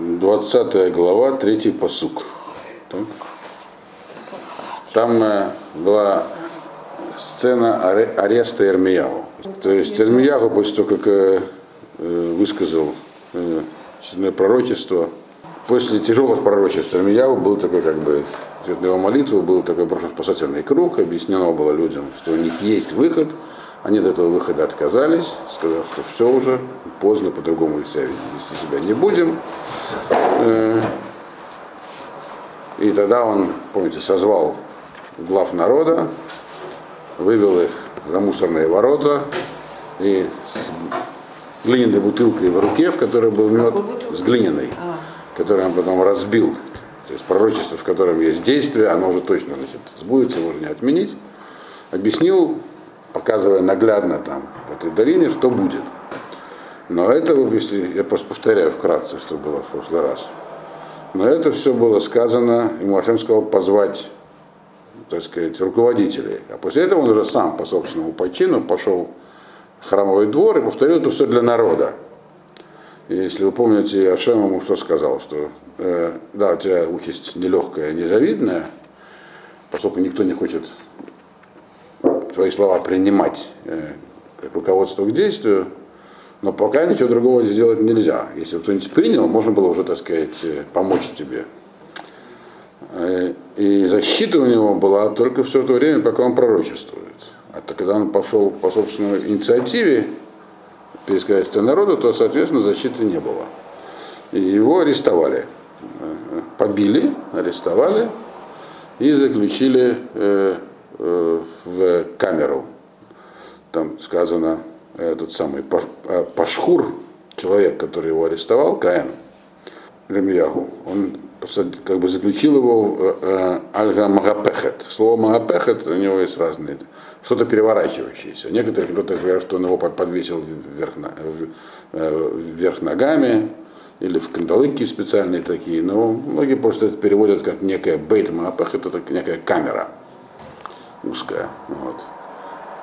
20 глава, 3 посук. Так. Там э, была сцена аре- ареста Эрмияву. То есть Эрмияву, после того, как э, э, высказал э, пророчество, после тяжелых пророчеств Эрмияву был такой, как бы, на его молитву был такой брошен спасательный круг, объяснено было людям, что у них есть выход, они от этого выхода отказались, сказав, что все уже, поздно, по-другому вести себя не будем. Э, И тогда он, помните, созвал глав народа, вывел их за мусорные ворота и с глиняной бутылкой в руке, в которой был мед, с глиняной, которую он потом разбил. То есть пророчество, в котором есть действие, оно уже точно значит, сбудется, его уже не отменить. Объяснил, показывая наглядно там в этой долине, что будет. Но это, если я просто повторяю вкратце, что было в прошлый раз. Но это все было сказано, ему Ашем сказал позвать, так сказать, руководителей. А после этого он уже сам по собственному почину пошел в храмовый двор и повторил это все для народа. И если вы помните, Ашем ему что сказал, что э, да, у тебя участь нелегкая, незавидная, поскольку никто не хочет твои слова принимать э, как руководство к действию, но пока ничего другого сделать нельзя. Если кто-нибудь принял, можно было уже, так сказать, э, помочь тебе. Э, И защита у него была только все то время, пока он пророчествует. А то, когда он пошел по собственной инициативе пересказать народу, то, соответственно, защиты не было. И его арестовали. Побили, арестовали и заключили в камеру. Там сказано, этот самый э, Пашхур, человек, который его арестовал, Каэн, Ремьяху, он как бы заключил его в э, Альга Магапехет. Слово Магапехет у него есть разные, что-то переворачивающееся. Некоторые кто-то говорят, что он его под- подвесил вверх, э, вверх ногами, или в кандалыки специальные такие, но многие просто это переводят как некая бейт Магапехет, это некая камера узкая. Вот.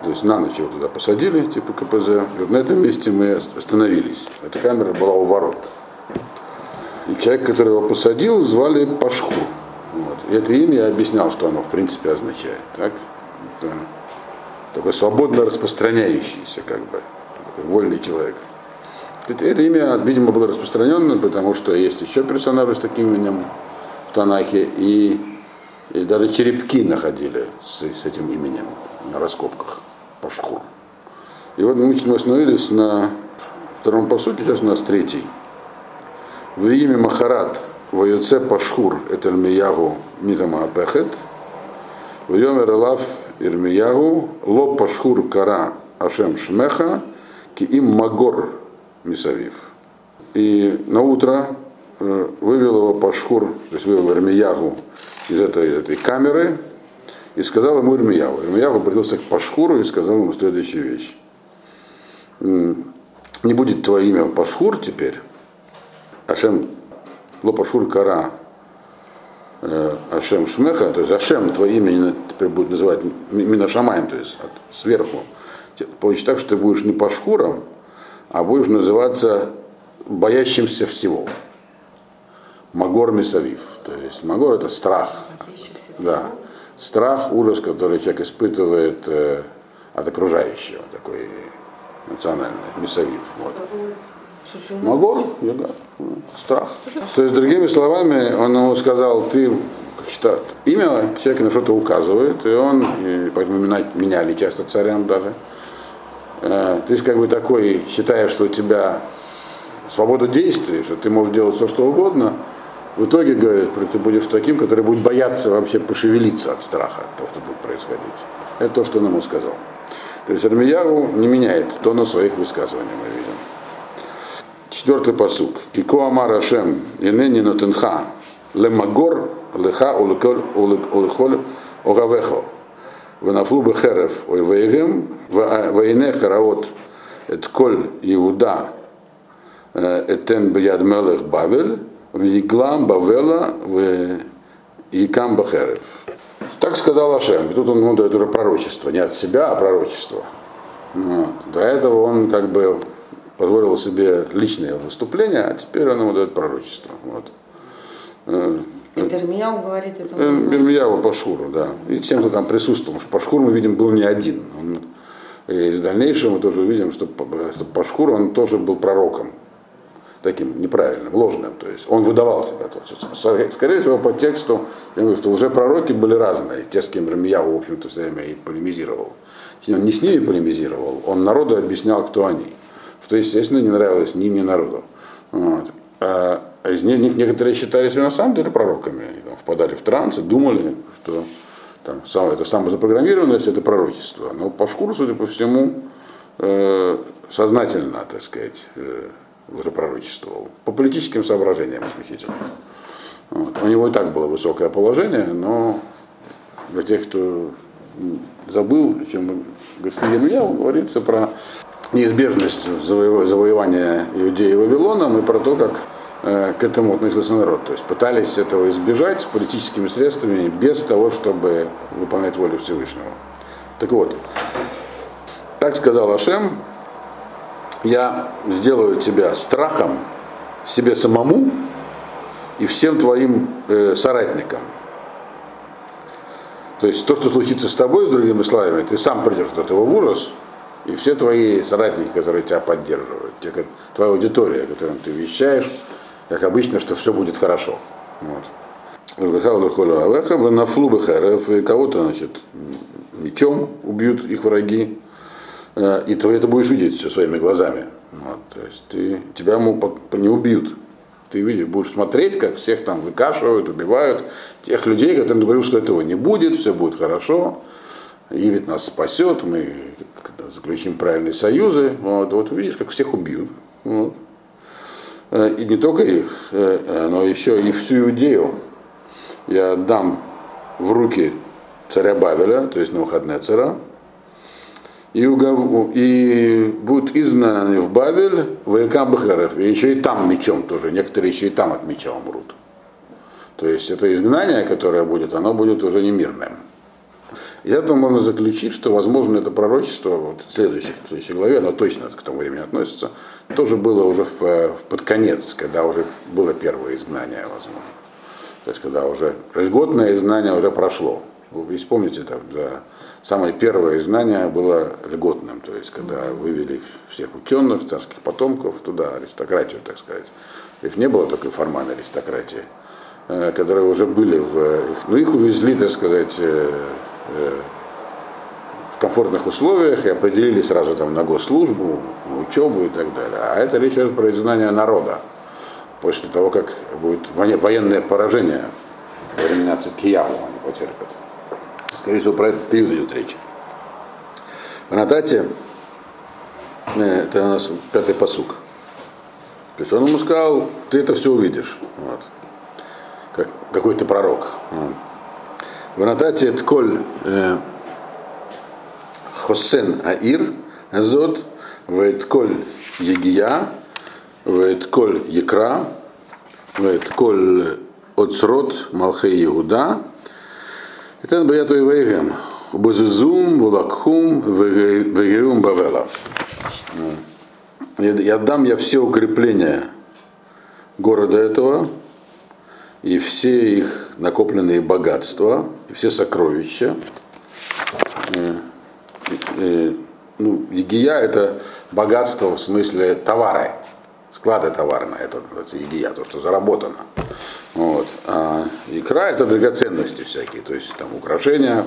То есть на ночь его туда посадили, типа КПЗ. И вот на этом месте мы остановились. Эта камера была у ворот. И человек, который его посадил, звали Пашху. Вот. И это имя я объяснял, что оно в принципе означает. Так? Это такой свободно распространяющийся, как бы, такой вольный человек. Это, имя, видимо, было распространено, потому что есть еще персонажи с таким именем в Танахе, и, и даже черепки находили с, с этим именем на раскопках Пашхур. И вот мы, остановились на втором посуке, сейчас у нас третий. В имя Махарат Ваюце Пашхур это Ирмиягу Митама Апехет. В Йомер Элав Ирмиягу Ло Пашхур Кара Ашем Шмеха Ки им Магор Мисавив. И на утро вывел его Пашхур, то есть вывел Ирмиягу из этой, этой камеры и сказал ему Ирмиягу. Ирмиягу обратился к Пашхуру и сказал ему следующую вещь. Не будет твое имя Пашхур теперь, Ашем Лопашур Кара э, Ашем Шмеха, то есть Ашем, твое имя теперь будет называть Мина Шамаем, то есть от, сверху. Получится так, что ты будешь не Пашхуром, а будешь называться боящимся всего. Магор Мисавив. То есть Магор это страх. Да. Страх, ужас, который человек испытывает э, от окружающего, такой национальный, Мисавив. Вот. Магор, яга, страх. То есть, другими словами, он ему сказал, ты что, имя человека на что-то указывает, и он, и поэтому меняли часто царям даже. Э, Ты как бы такой считаешь, что у тебя свобода действий, что ты можешь делать все, что угодно. В итоге, говорит, ты будешь таким, который будет бояться вообще пошевелиться от страха, от того, что будет происходить. Это то, что он ему сказал. То есть Армияру не меняет тона своих высказываний, мы видим. Четвертый посук. Кико Амар Ашем, Инени Нотенха, Лемагор, Леха Улхоль Огавехо, Ванафлу Бехерев, Ойвейгем, Вайне а, Хараот, Этколь Иуда, э, Этен Бьяд Мелех Бавель, Виглам Бавела в Якам Бахерев. Так сказал Ашем. И тут он, ну, дает уже пророчество, не от себя, а пророчество. Ну, вот. До этого он как бы позволил себе личное выступление, а теперь он ему дает пророчество. Вот. Э, э, Ирмияу говорит это. Э, Ирмияу Пашуру, да. И тем, кто там присутствовал. Что Пашхур, мы видим, был не один. Он, и в дальнейшем мы тоже увидим, что, что Пашхур, он тоже был пророком. Таким неправильным, ложным. То есть он выдавал себя. Скорее всего, по тексту, я говорю, что уже пророки были разные. Те, с кем Ирмияу, в общем-то, все время и полемизировал. Он не с ними полемизировал, он народу объяснял, кто они. Что, естественно, не нравилось ни мне народу. Вот. А из них некоторые считались на самом деле пророками. Они там, впадали в транс и думали, что там, сам, это самозапрограммированность, это пророчество. Но по шкуру, судя по всему, э, сознательно, так сказать, э, уже пророчествовал. По политическим соображениям исключительно. Вот. У него и так было высокое положение, но для тех, кто забыл, чем господин Илья, говорится про неизбежность завоевания Иудеи Вавилоном и про то, как э, к этому относился народ. То есть пытались этого избежать политическими средствами без того, чтобы выполнять волю Всевышнего. Так вот, так сказал Ашем, я сделаю тебя страхом себе самому и всем твоим э, соратникам. То есть то, что случится с тобой, с другими словами, ты сам придешь от этого в ужас, и все твои соратники, которые тебя поддерживают, те, твоя аудитория, которым ты вещаешь, как обычно, что все будет хорошо. Вот. Кого-то, значит, мечом убьют их враги, и ты это будешь видеть все своими глазами. Вот, то есть ты, тебя не убьют. Ты видишь, будешь смотреть, как всех там выкашивают, убивают, тех людей, которым говорил, что этого не будет, все будет хорошо. Египет нас спасет, мы заключим правильные союзы. Вот, вот видишь, как всех убьют. Вот. Э, и не только их, э, но еще и всю Иудею я дам в руки царя Бавеля, то есть на выходные цара, и, угов... и будут изгнаны в Бавель воякам Бахарев, и еще и там мечом тоже, некоторые еще и там от меча умрут. То есть это изгнание, которое будет, оно будет уже не мирным. Из этого можно заключить, что, возможно, это пророчество, вот в следующей, в следующей главе, оно точно к тому времени относится, тоже было уже в, в, под конец, когда уже было первое изгнание, возможно. То есть, когда уже льготное изгнание уже прошло. Вы помните, там, да, самое первое изгнание было льготным, то есть, когда вывели всех ученых, царских потомков туда, аристократию, так сказать. Их не было такой формальной аристократии, э, которые уже были в... Ну, их увезли, так сказать, э, Э, в комфортных условиях и определили сразу там на госслужбу, на учебу и так далее. А это речь идет про изгнание народа после того, как будет военное поражение во времена Циткияву они потерпят. Скорее всего, про этот период идет речь. В Анатате, э, это у нас пятый посук. То есть он ему сказал, ты это все увидишь. Вот. Как, какой-то пророк. В Анатате это коль э, Хосен Аир Азот, Вайтколь Егия, Якра, в Вайтколь Оцрот Малхей Иуда, это Брияту и Вейгем. Базузум, Вулакхум, Вегеум Бавела. Я дам я все укрепления города этого, и все их накопленные богатства, и все сокровища. Ну, егия это богатство в смысле товары склады товарные, это называется егия, то, что заработано. Вот. А икра это драгоценности всякие, то есть там украшения,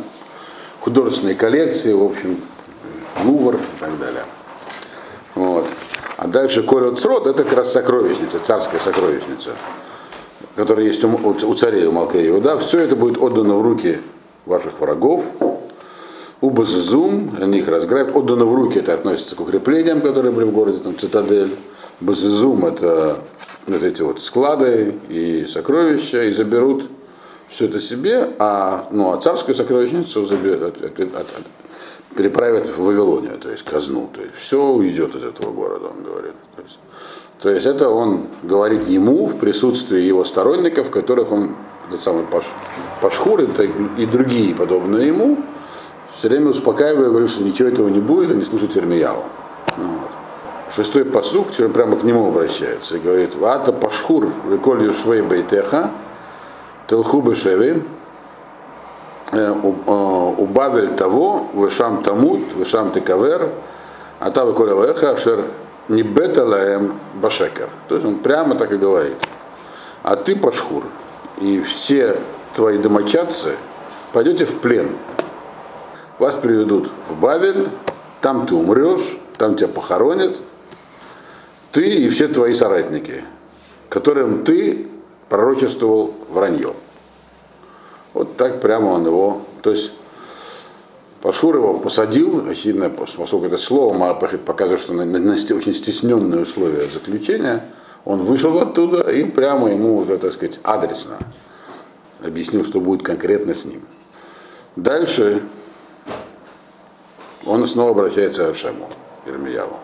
художественные коллекции, в общем, лувр и так далее. Вот. А дальше Корот Срод это как раз сокровищница, царская сокровищница который есть у, у царей, у Малкеева, да, все это будет отдано в руки ваших врагов, у Базизум, они их разграбят, отдано в руки, это относится к укреплениям, которые были в городе, там, цитадель. Базизум это вот эти вот склады и сокровища, и заберут все это себе, а, ну, а царскую сокровищницу заберут, переправят в Вавилонию, то есть казну. То есть все уйдет из этого города, он говорит. То есть, то есть это он говорит ему в присутствии его сторонников, которых он, этот самый Паш, Пашхур и другие подобные ему, все время успокаивая, говорю, что ничего этого не будет, они слушают Ирмияву. Вот. Шестой посук, теперь прямо к нему обращается и говорит, Ата пашхур, веколь юшвей бейтеха, телху шеви, убавель того, вышам тамут, вышам текавер, а та веколь авеха, авшер не беталаем башекер. То есть он прямо так и говорит. А ты пашхур, и все твои домочадцы пойдете в плен. Вас приведут в Бавель, там ты умрешь, там тебя похоронят, ты и все твои соратники, которым ты пророчествовал вранье. Вот так прямо он его, то есть Пашур его посадил, очевидно, поскольку это слово Маапахит показывает, что на, на, очень стесненные условия заключения, он вышел оттуда и прямо ему уже, так сказать, адресно объяснил, что будет конкретно с ним. Дальше он снова обращается к Ашему, Ирмияву.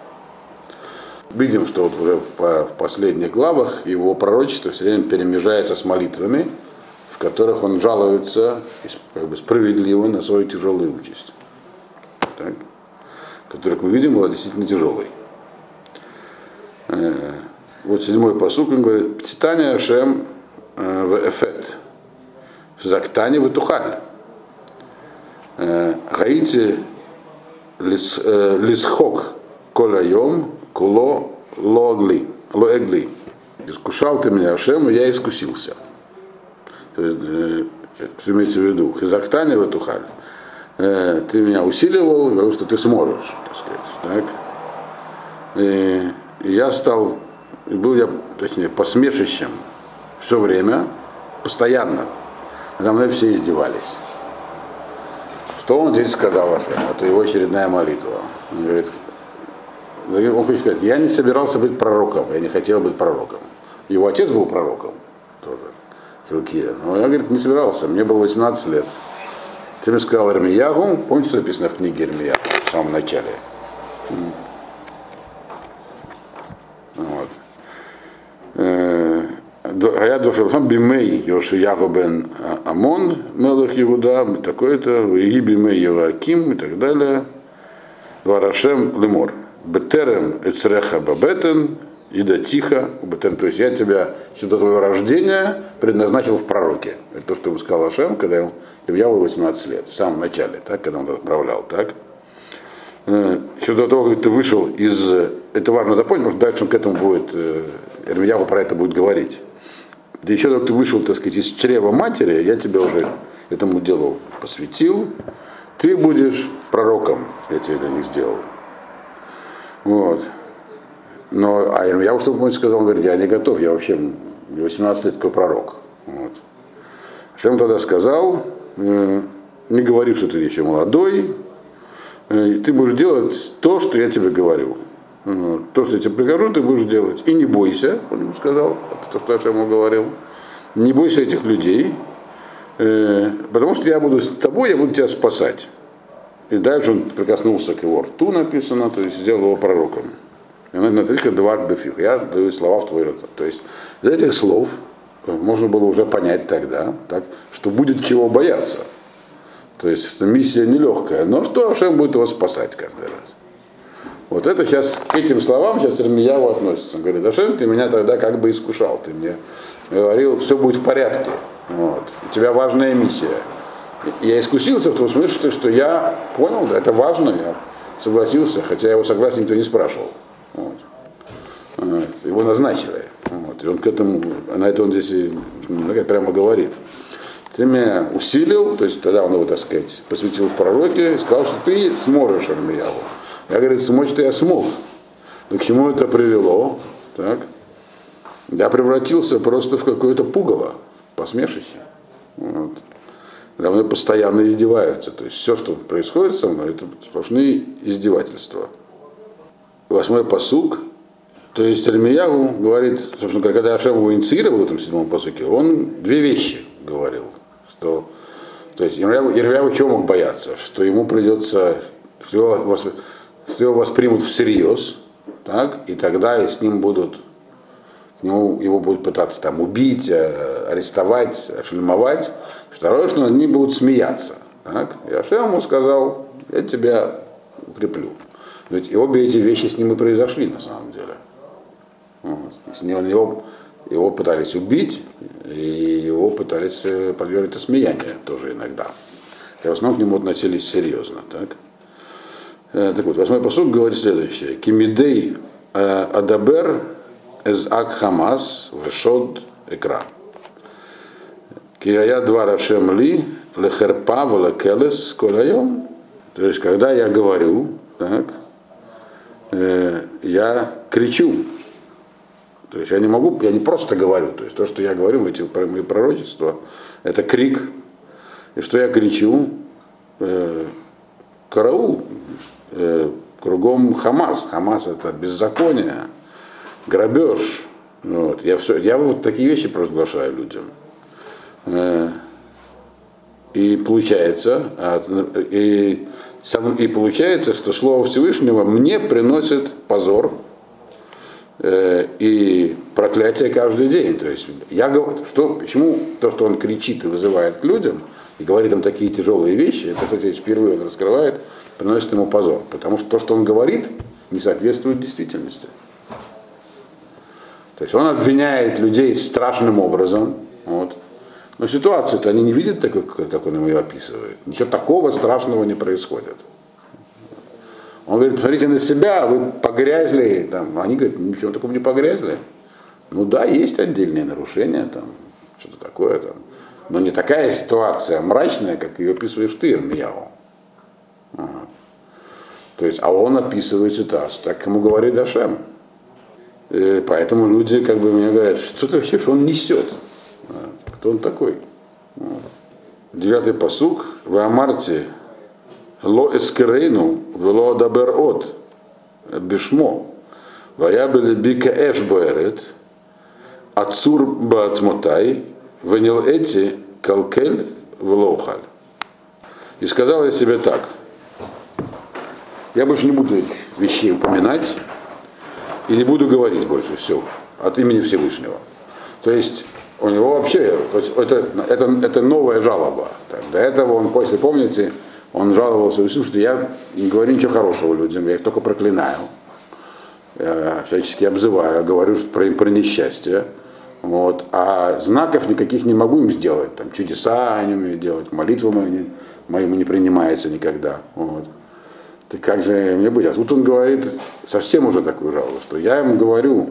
Видим, что вот уже в, в последних главах его пророчество все время перемежается с молитвами, в которых он жалуется как бы справедливо на свою тяжелую участь. Которая, как мы видим, была действительно тяжелой. Э, вот седьмой посук, он говорит, «Птитание Ашем э, в Эфет, Зактане в Тухаль, э, Гаити лисхок коляйом куло логли, лоэгли. Искушал ты меня Ашем, и я искусился. То есть, э, что имеется в виду? Хизактане в эту. Э, ты меня усиливал, говорил, что ты сможешь, так сказать. Так? И, и я стал, и был я, точнее, посмешищем все время, постоянно. Надо мной все издевались. Что он здесь сказал Ашем? Это его очередная молитва. Он говорит, он хочет сказать, я не собирался быть пророком, я не хотел быть пророком. Его отец был пророком тоже, Хилкия. Но я, говорит, не собирался, мне было 18 лет. Ты мне сказал Ирмиягу, помните, что написано в книге Ирмиягу в самом начале? Вот. Э, а я дошел сам Бимей Йошияху бен Амон, Мелах Иуда, такой-то, Иги Бимей Еваким Бетерем Эцреха Бабетен, Ида Тихо, Бетерем. То есть я тебя еще до твоего рождения предназначил в пророке. Это то, что ему сказал Ашем, когда я был 18 лет, в самом начале, так, когда он отправлял, так. Э, еще до того, как ты вышел из... Это важно запомнить, потому что дальше он к этому будет, Эрмияху про это будет говорить. Да еще когда ты вышел, так сказать, из чрева матери, я тебя уже этому делу посвятил. Ты будешь пророком, я тебе для них сделал. Вот. Но, а я уж что сказал, он говорит, я не готов, я вообще 18 лет такой пророк. Вот. Шем тогда сказал, э, не говори, что ты еще молодой, э, ты будешь делать то, что я тебе говорю. То, что я тебе прикажу, ты будешь делать. И не бойся, он ему сказал, это то, что я ему говорил. Не бойся этих людей, э, потому что я буду с тобой, я буду тебя спасать. И дальше он прикоснулся к его рту, написано, то есть сделал его пророком. И на третьих два бефих. Я даю слова в твой рот. То есть из этих слов можно было уже понять тогда, так, что будет чего бояться. То есть что миссия нелегкая, но что Ашем будет его спасать каждый раз. Вот это сейчас, к этим словам сейчас Ирмияву относится. Он говорит, Ашем, ты меня тогда как бы искушал, ты мне говорил, все будет в порядке. Вот. У тебя важная миссия. Я искусился в том смысле, что я понял, да, это важно, я согласился, хотя его согласия никто не спрашивал. Вот. Его назначили. Вот. И он к этому, на это он здесь и прямо говорит. Ты меня усилил, то есть тогда он его, так сказать, посвятил в пророке и сказал, что ты сможешь Армияву. Я, говорит, смочь-то я смог. Но к чему это привело? Так? Я превратился просто в какое-то пугало, посмешище. Вот. Надо мной постоянно издеваются. То есть все, что происходит со мной, это сплошные издевательства. Восьмой посук. То есть Альмиягу говорит, собственно, когда Ашем его инициировал в этом седьмом посуке, он две вещи говорил. Что, то есть Ирмиягу чего мог бояться? Что ему придется, что его, воспримут всерьез, так, и тогда и с ним будут нему, его будут пытаться там убить, э, арестовать, шлемовать. Второе, что они будут смеяться. Так? И Ашем ему сказал, я тебя укреплю. Ведь и обе эти вещи с ним и произошли на самом деле. Вот. Его, его пытались убить, и его пытались э, подвергнуть осмеянию тоже иногда. Хотя в основном к нему относились серьезно. Так, э, так вот, восьмой посуд говорит следующее. Кимидей э, адабер эз ак хамас вешод экран. Кирая два рашем ли лехерпа валекелес коляйом. То есть, когда я говорю, так, э, я кричу. То есть я не могу, я не просто говорю. То есть то, что я говорю, эти мои пророчества, это крик. И что я кричу, э, караул, э, кругом Хамас. Хамас это беззаконие, грабеж. Вот. Я, все, я вот такие вещи провозглашаю людям. Э, и получается, и, и получается, что Слово Всевышнего мне приносит позор э, и проклятие каждый день. То есть я говорю, что, почему то, что он кричит и вызывает к людям, и говорит им такие тяжелые вещи, это, кстати, впервые он раскрывает, приносит ему позор. Потому что то, что он говорит, не соответствует действительности. То есть он обвиняет людей страшным образом. Вот. Но ситуацию-то они не видят такой, как он ее описывает. Ничего такого страшного не происходит. Он говорит, посмотрите на себя, вы погрязли. Там. Они говорят, ничего такого не погрязли. Ну да, есть отдельные нарушения, там, что-то такое там. Но не такая ситуация мрачная, как ее описываешь ты, Ирмияу. Ага. То есть, а он описывает ситуацию, так ему говорит Дашем. И поэтому люди как бы мне говорят, что ты вообще, что он несет? Кто он такой? Девятый посук. Вы амарте ло эскерейну вело дабер от бишмо. Ваябели бика эш боэрет ацур баацмотай венил эти калкель влоухаль. И сказал я себе так. Я больше не буду этих вещей упоминать и не буду говорить больше все от имени Всевышнего. То есть у него вообще, то есть это, это, это новая жалоба. Так, до этого он, если помните, он жаловался Иисусу, что я не говорю ничего хорошего людям, я их только проклинаю, я всячески обзываю, говорю про, про несчастье. Вот. А знаков никаких не могу им сделать. Там, чудеса они умеют делать, молитвы мои, моему не принимается никогда. Вот. Так как же мне быть? А тут он говорит совсем уже такую жалобу, что я им говорю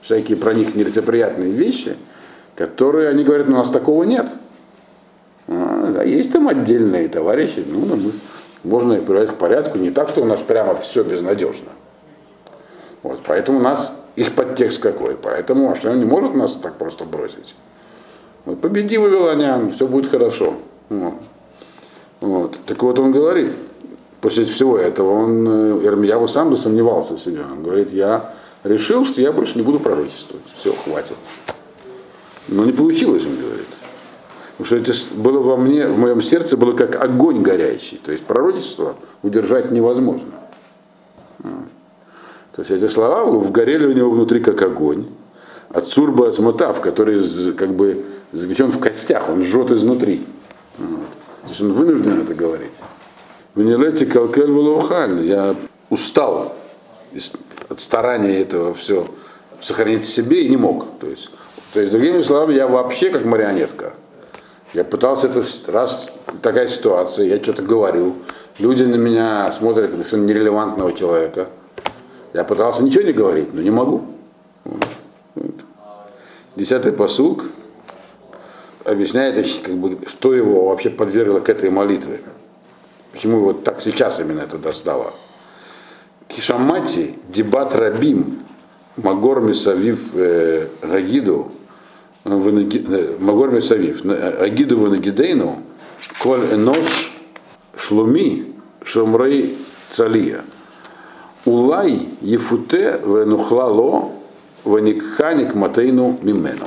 всякие про них нелицеприятные вещи, которые они говорят, у нас такого нет. А, есть там отдельные товарищи, ну, ну, мы, можно их приводить к порядку, не так, что у нас прямо все безнадежно. Вот, поэтому у нас их подтекст какой. Поэтому а он не может нас так просто бросить. Мы победим Вавилонян, все будет хорошо. Вот. Вот. Так вот он говорит, после всего этого, он, э, Ирмияву сам бы сомневался в себе. Он говорит, я решил, что я больше не буду пророчествовать. Все, хватит. Но не получилось, он говорит. Потому что это было во мне, в моем сердце было как огонь горящий. То есть пророчество удержать невозможно. То есть эти слова вгорели у него внутри как огонь. От сурба смутав, который как бы заключен в костях, он жжет изнутри. То есть он вынужден это говорить. В Нилете Калкель Валаухаль. Я устал от старания этого все сохранить в себе и не мог. То есть, то есть, другими словами, я вообще как марионетка. Я пытался это раз такая ситуация, я что-то говорю, люди на меня смотрят как на нерелевантного человека. Я пытался ничего не говорить, но не могу. Вот. Десятый посук объясняет, как бы, что его вообще подвергло к этой молитве. Почему его так сейчас именно это достало. Кишамати, дебат рабим, Магор Мисавив э, Гагиду, э, Магор Мисавив, э, Агиду Ванагидейну, Коль Энош Шлуми, Шумрей Цалия. Улай Ефуте Венухлало Ваникханик Матейну Мимену.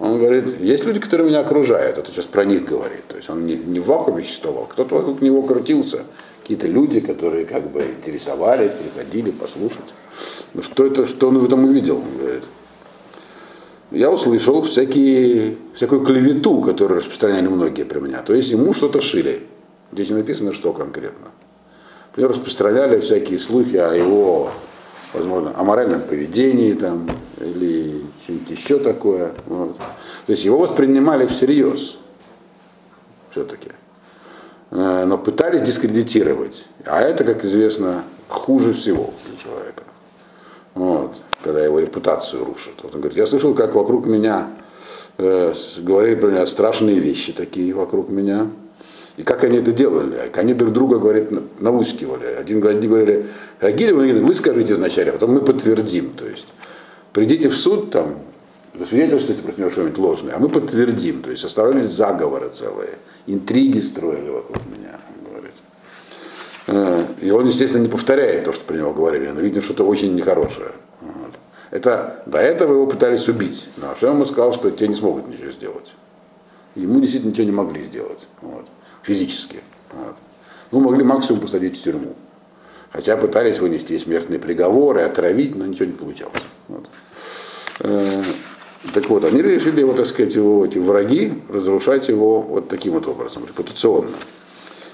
Он говорит, есть люди, которые меня окружают, это сейчас про них говорит. То есть он не, не в вакууме существовал, кто-то вокруг него крутился, какие-то люди, которые как бы интересовались, приходили послушать. Ну что это, что он в этом увидел? Он говорит, я услышал всякие, всякую клевету, которую распространяли многие про меня. То есть ему что-то шили. Здесь не написано, что конкретно. Например, распространяли всякие слухи о его, возможно, аморальном поведении там, или что-нибудь еще такое. Вот. То есть его воспринимали всерьез все-таки. Э, но пытались дискредитировать. А это, как известно, хуже всего для человека. Вот, когда его репутацию рушат. Вот он говорит, я слышал, как вокруг меня э, говорили про меня страшные вещи такие вокруг меня. И как они это делали? Они друг друга, говорят, наускивали. Один, одни говорили, Агиль, вы скажите вначале, а потом мы подтвердим. То есть придите в суд, там, засвидетельствуйте против него что-нибудь ложное, а мы подтвердим. То есть составлялись заговоры целые, интриги строили вокруг меня, говорит. Э, и он, естественно, не повторяет то, что про него говорили, но видно что-то очень нехорошее. Вот. Это, до этого его пытались убить, но Ашем ему сказал, что те не смогут ничего сделать. Ему действительно ничего не могли сделать, вот, физически. Вот. Ну, могли максимум посадить в тюрьму. Хотя пытались вынести смертные приговоры, отравить, но ничего не получалось. Вот. Э, так вот, они решили его, так сказать, его, эти враги, разрушать его вот таким вот образом, репутационно.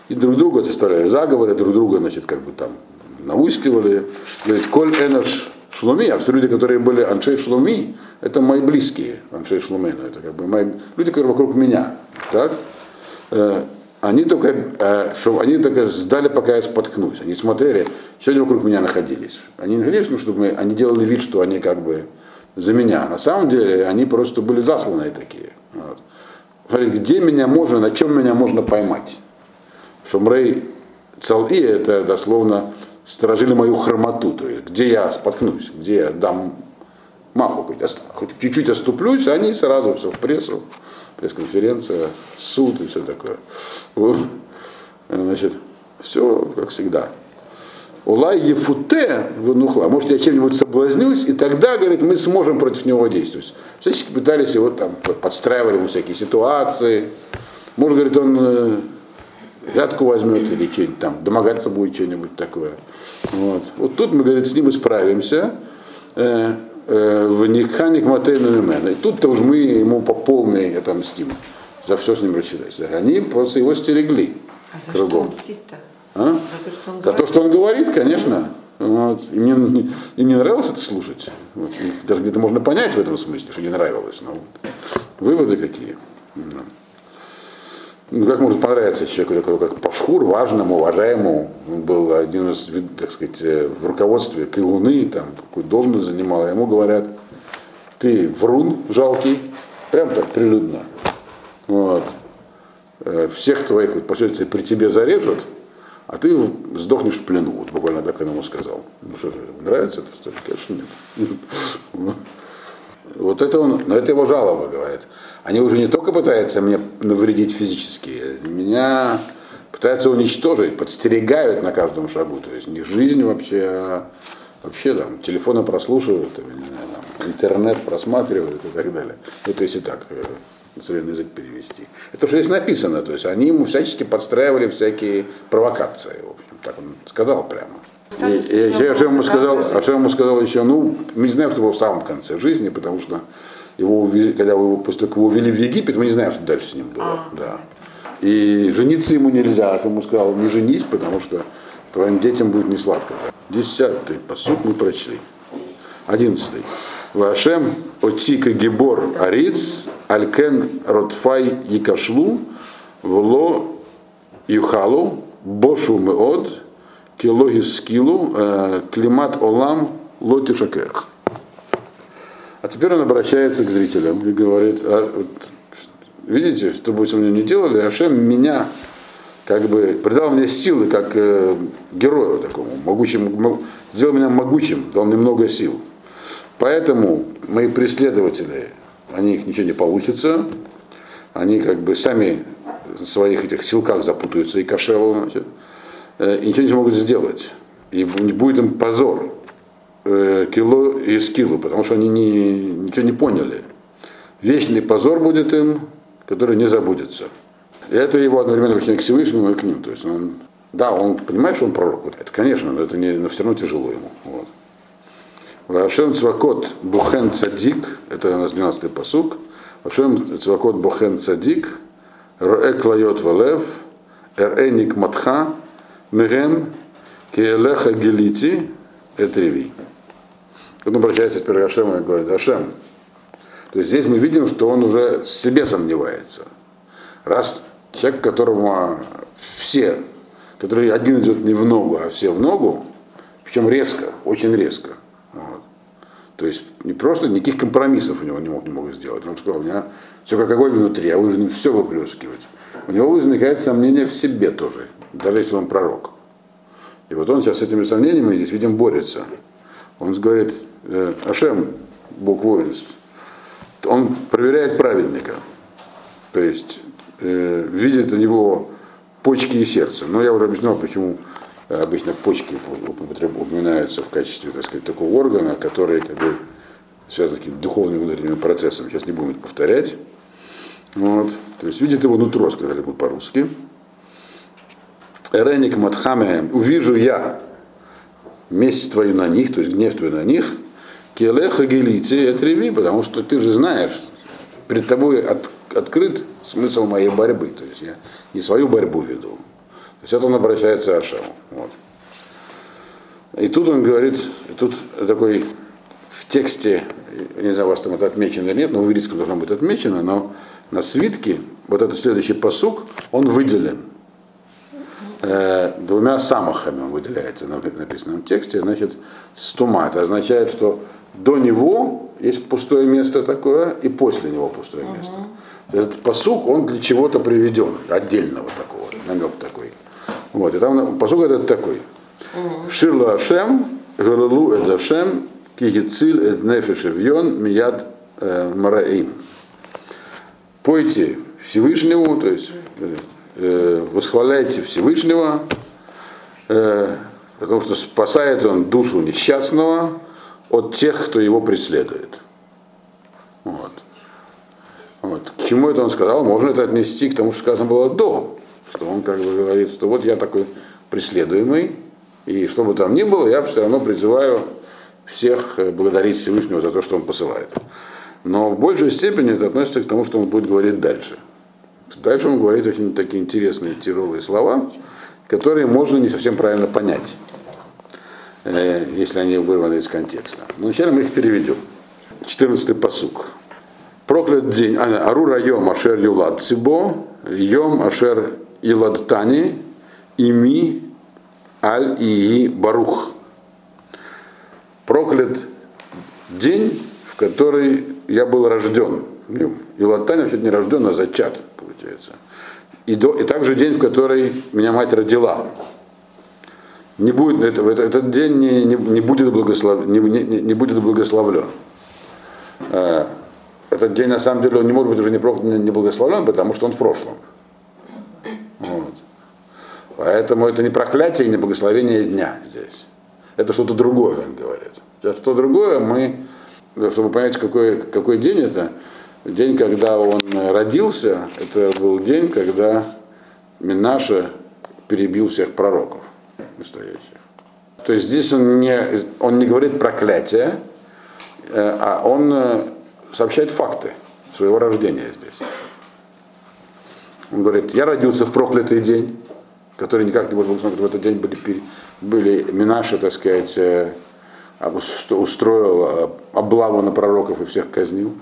И друг друга составляли заговоры, друг друга, значит, как бы там наускивали. Говорит, коль энош шлуми, а все люди, которые были аншей шлуми, это мои близкие, аншей шлуми, ну, это как бы мои, люди, которые вокруг меня. Так? Они только, э, что, они только сдали, пока я споткнусь. Они смотрели, сегодня вокруг меня находились. Они находились, ну, чтобы мы, они делали вид, что они как бы за меня. На самом деле они просто были засланные такие. Вот. Смотрите, где меня можно, на чем меня можно поймать? Шумрей Цал'i это дословно сторожили мою хромоту, то есть где я споткнусь, где я дам маху, хоть чуть-чуть оступлюсь, они сразу все в прессу, пресс-конференция, суд и все такое. Вот. Значит, все как всегда. Улай Ефуте вынухла, может я чем-нибудь соблазнюсь, и тогда, говорит, мы сможем против него действовать. Всячески пытались его там, подстраивали ему всякие ситуации. Может, говорит, он рядку э, возьмет или что-нибудь там, домогаться будет что-нибудь такое. Вот. вот тут мы, говорит, с ним исправимся. Э, э, в Никханик Матейну И тут-то уж мы ему по полной отомстим. За все с ним рассчитались. Они просто его стерегли. А за кругом. что мстить-то? А? За, то, что он За говорит. то, что он говорит, конечно. Вот. И мне, и мне нравилось это слушать. Вот. И даже где-то можно понять в этом смысле, что не нравилось. Но вот. выводы какие. Ну, как может понравиться человеку такой, как Пашхур, важному, уважаемому. Он был один из, так сказать, э, в руководстве Кигуны, там, какую должность занимал. А ему говорят, ты врун жалкий, прям так прилюдно. Вот. Э, всех твоих вот, последствий при тебе зарежут, а ты сдохнешь в плену. Вот буквально так он ему сказал. Ну что же, нравится это? Что Конечно, нет. Вот это он, но это его жалоба, говорит. Они уже не только пытаются мне навредить физически, меня пытаются уничтожить, подстерегают на каждом шагу. То есть не жизнь вообще, а вообще там телефоны прослушивают, не знаю, там, интернет просматривают и так далее. Ну, то есть и так, э, на современный язык перевести. Это уже здесь написано, то есть они ему всячески подстраивали всякие провокации, в общем, так он сказал прямо. Я что ему сказал, а что ему сказал еще, ну, мы не знаем, что было в самом конце жизни, потому что его когда его, после того, как его увели в Египет, мы не знаем, что дальше с ним было. А. Да. И жениться ему нельзя, а ему сказал, не женись, потому что твоим детям будет не сладко. Десятый посуд мы прочли. Одиннадцатый. Вашем отика гибор ариц алькен ротфай якашлу вло юхалу бошу меод килоги скилу э, климат олам лоти шакех. А теперь он обращается к зрителям и говорит, а, вот, видите, что бы со мной не делали, Ашем меня как бы придал мне силы, как э, герою такому, могучим, сделал меня могучим, дал мне много сил. Поэтому мои преследователи, они их ничего не получится, они как бы сами в своих этих силках запутаются и кошелу, значит, и ничего не смогут сделать. И будет им позор э, кило и скилу, потому что они не, ничего не поняли. Вечный позор будет им, который не забудется. И это его одновременно обращение к Всевышнему и к ним. То есть он, да, он понимает, что он пророк, это, конечно, но это не, но все равно тяжело ему. Вот. Вашем Цвакот Бухен Цадик, это у нас 12-й посук. Вашем Цвакот Бухен Цадик, Роэк Лайот Валев, Эреник Матха, Мирем, Келеха Гелити Этреви. Он обращается теперь к Ашему и говорит, Ашем, то есть здесь мы видим, что он уже в себе сомневается. Раз человек, которому все, который один идет не в ногу, а все в ногу, причем резко, очень резко. Вот. То есть не просто никаких компромиссов у него не, мог, не могут сделать. Он сказал, у меня все как огонь внутри, я вынужден все выплескивать. У него возникает сомнение в себе тоже, даже если он пророк. И вот он сейчас с этими сомнениями здесь, видим, борется. Он говорит, э, Ашем, Бог воинств, он проверяет праведника. То есть э, видит у него почки и сердце. Но я уже объяснял, почему обычно почки упоминаются в качестве, так сказать, такого органа, который как бы связан с какими-то духовными внутренними процессами. Сейчас не будем это повторять. Вот. То есть видит его нутро, сказали мы по-русски. Эреник Матхаме, увижу я месть твою на них, то есть гнев твой на них, Келеха Гелити, это реви, потому что ты же знаешь, перед тобой от, открыт смысл моей борьбы. То есть я не свою борьбу веду. То есть это он обращается к Ашему. Вот. И тут он говорит, и тут такой в тексте, не знаю, у вас там это отмечено или нет, но в Ирицком должно быть отмечено, но на свитке вот этот следующий посук, он выделен. Э, двумя самахами он выделяется на написанном тексте. Значит, стума. Это означает, что до него есть пустое место такое, и после него пустое uh-huh. место. Этот посук, он для чего-то приведен, отдельного такого, намек такой. Вот, и там посук этот такой. Uh-huh. Ширла Ашем, Галалу Эдашем, Кигициль Эд Нефешевьон, Мияд э, Мараим. Пойте Всевышнему, то есть э, восхваляйте Всевышнего, э, потому что спасает он душу несчастного от тех, кто его преследует. Вот. Вот. К чему это он сказал? Можно это отнести к тому, что сказано было до. Что он как бы говорит, что вот я такой преследуемый, и что бы там ни было, я все равно призываю всех э, благодарить Всевышнего за то, что он посылает. Но в большей степени это относится к тому, что он будет говорить дальше. Дальше он говорит очень такие интересные, тяжелые слова, которые можно не совсем правильно понять, э, если они вырваны из контекста. Но вначале мы их переведем. 14 посук. Проклят день. А, Арура йом ашер юлад цибо, йом ашер илад тани, ими аль ии барух. Проклят день, в который я был рожден в нем. И Латань вообще не рожден, а зачат, получается. И, до, и также день, в который меня мать родила. Не будет, это, это, этот день не, не, не, будет, благослов, не, не, не будет благословлен. Э, этот день, на самом деле, он не может быть уже не, не благословлен, потому что он в прошлом. Вот. Поэтому это не проклятие не благословение дня здесь. Это что-то другое, он говорит. Сейчас что другое мы чтобы понять, какой, какой день это, день, когда он родился, это был день, когда Минаша перебил всех пророков настоящих. То есть здесь он не, он не говорит проклятие, э, а он э, сообщает факты своего рождения здесь. Он говорит, я родился в проклятый день, который никак не может быть, в этот день были, были Минаши, так сказать, э, устроил облаву на пророков и всех казнил.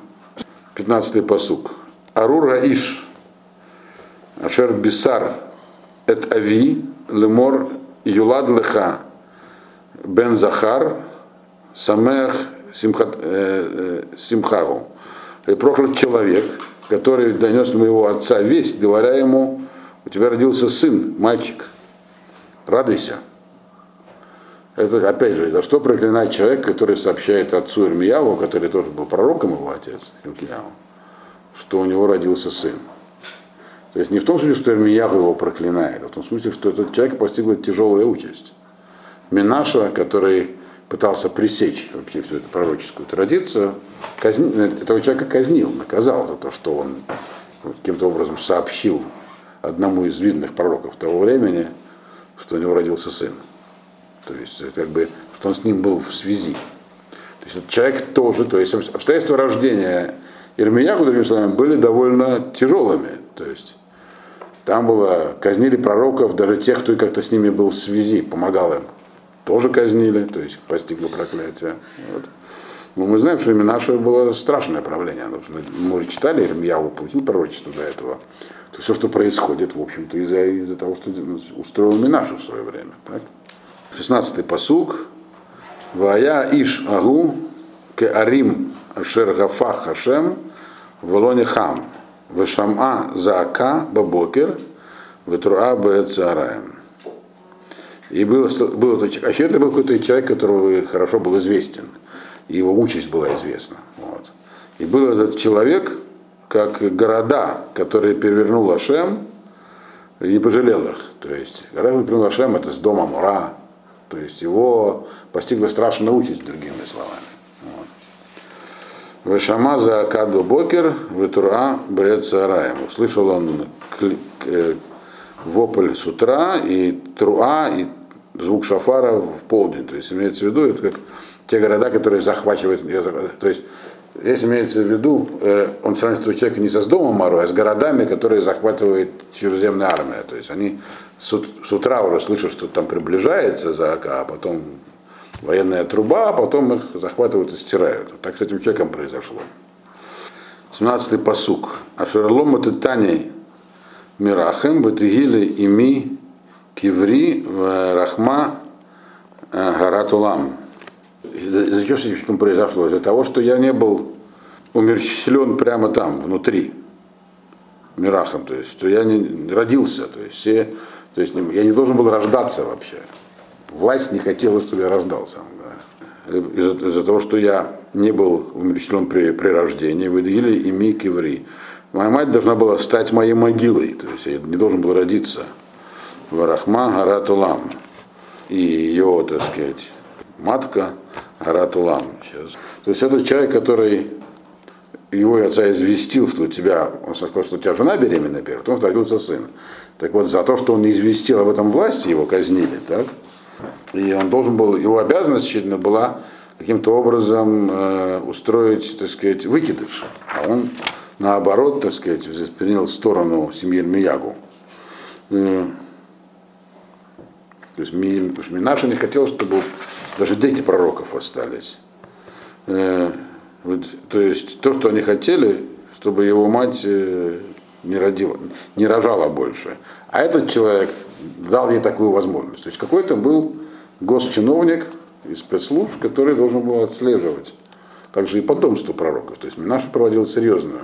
15-й посук. Арура Иш, Ашер Бисар, Эт Ави, Лемор, Юлад Леха, Бен Захар, Самех э, э, Симхагу. И проклят человек, который донес моего отца весть, говоря ему, у тебя родился сын, мальчик, радуйся. Это, опять же, за что проклинает человек, который сообщает отцу Ирмияву, который тоже был пророком его отец, Илкияву, что у него родился сын. То есть не в том смысле, что Ирмияву его проклинает, а в том смысле, что этот человек постигла тяжелая участь. Минаша, который пытался пресечь вообще всю эту пророческую традицию, казни, этого человека казнил, наказал за то, что он каким-то образом сообщил одному из видных пророков того времени, что у него родился сын. То есть, как бы, что он с ним был в связи. То есть, человек тоже, то есть, обстоятельства рождения Ирмияху, другими словами, были довольно тяжелыми. То есть, Там было, казнили пророков, даже тех, кто как-то с ними был в связи, помогал им. Тоже казнили, то есть постигло проклятие. Вот. Но мы знаем, что именно наше было страшное правление. Мы уже читали, Ирмьяву получил пророчество до этого. То все, что происходит, в общем-то, из-за из того, что устроил Минашу в свое время. Так? 16-й посуг. Вая иш агу ке арим ашер гафах хашем волоне хам. Вешама заака бабокер ветруа бецараем. И был, был, еще это был какой-то человек, которого хорошо был известен его участь была известна. Вот. И был этот человек, как города, которые перевернул Ашем, и не пожалел их. То есть, когда перевернул Ашем, это с дома Мура, то есть его постигла страшная участь, другими словами. Вешама за Акаду Бокер, Ветура Беэцараем. Услышал он э, вопль с утра, и труа, и звук шафара в полдень. То есть имеется в виду, это как те города, которые захвачивают, то есть здесь имеется в виду, э, он сравнивает человека не со с домом Мару, а с городами, которые захватывает чужеземная армия. То есть они с, утра уже слышат, что там приближается Заака, а потом военная труба, а потом их захватывают и стирают. Так с этим человеком произошло. 17-й посук. Ашерлом это Тани Мирахем, Батигили ими Киври Рахма Гаратулам. Зачем с этим произошло? Из-за того, что я не был умерщвлен прямо там, внутри, мирахом, то есть, что я не родился, то есть, все, то есть я не должен был рождаться вообще. Власть не хотела, чтобы я рождался. Из-за, из того, что я не был умерщвлен при, при рождении, выдвигали и ми киври. Моя мать должна была стать моей могилой, то есть я не должен был родиться. Варахма Гаратулам. И ее, так сказать, матка Аратулам. Сейчас. То есть это человек, который его отца известил, что у тебя, он сказал, что у тебя жена беременна первая, потом родился сын. Так вот, за то, что он известил об этом власти, его казнили, так? И он должен был, его обязанность очевидно, была каким-то образом э, устроить, так сказать, выкидыш. А он, наоборот, так сказать, принял сторону семьи Миягу. Э, то есть Минаша не хотел, чтобы даже дети пророков остались. Э, вот, то есть то, что они хотели, чтобы его мать э, не родила, не рожала больше. А этот человек дал ей такую возможность. То есть какой-то был госчиновник из спецслужб, который должен был отслеживать также и потомство пророков. То есть Минаша проводил серьезную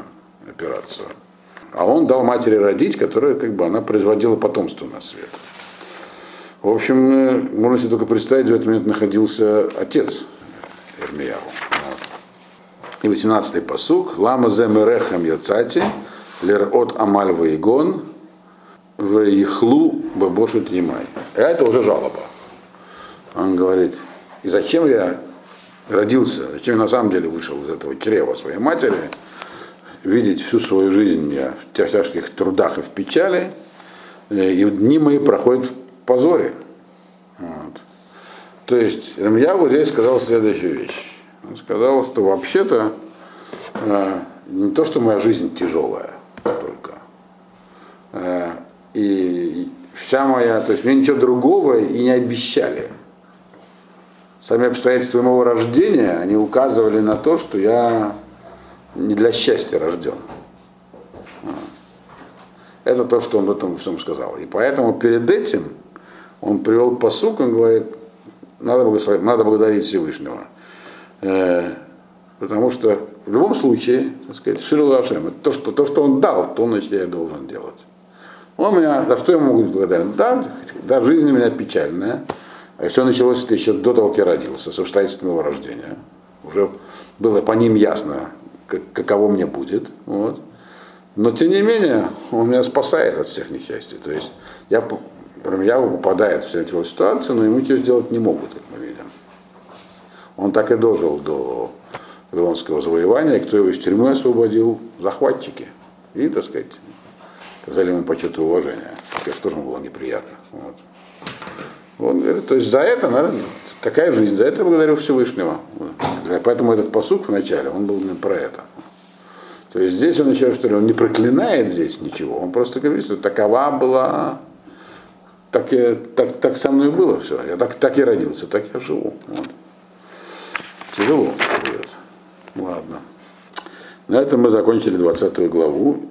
операцию. А он дал матери родить, которая как бы она производила потомство на свет. В общем, э, можно себе только представить, в этот момент находился отец Эрмияу. И 18-й посук. Лама земерехам яцати, лер от амаль ваигон, ваихлу бабошут емай. Это уже жалоба. Он говорит, и зачем я родился, зачем я на самом деле вышел из этого чрева своей матери, видеть всю свою жизнь я в тяжких трудах и в печали, э, и дни мои проходят в позоре. Вот. То есть вот здесь сказал следующую вещь. Он сказал, что вообще-то э, не то, что моя жизнь тяжелая только. Э, и вся моя, то есть мне ничего другого и не обещали. Сами обстоятельства моего рождения, они указывали на то, что я не для счастья рожден. Это то, что он в этом всем сказал. И поэтому перед этим он привел посук, он говорит, надо благодарить, надо благодарить Всевышнего. Э, потому что в любом случае, так сказать, Ширу Ашем, то что, то, что он дал, то, значит, я должен делать. Он меня, да что я могу быть благодарен? Да, да, жизнь у меня печальная. А все началось это еще до того, как я родился, с обстоятельств моего рождения. Уже было по ним ясно, как, каково мне будет. Вот. Но тем не менее, он меня спасает от всех несчастий. То есть я Рамьяву попадает в эти ситуации, но ему ничего сделать не могут, как мы видим. Он так и дожил до Вавилонского завоевания, кто его из тюрьмы освободил? Захватчики. И, так сказать, сказали ему почет и уважение. Это тоже было неприятно. Вот. Он говорит, то есть за это, наверное, такая жизнь, за это благодарю Всевышнего. Поэтому этот посуд в начале, он был именно про это. То есть здесь он еще что ли, он не проклинает здесь ничего, он просто говорит, что такова была, так, и, так, так со мной было все, я так, так и родился, так я живу. Вот. Тяжело живет. Ладно. На этом мы закончили 20 главу.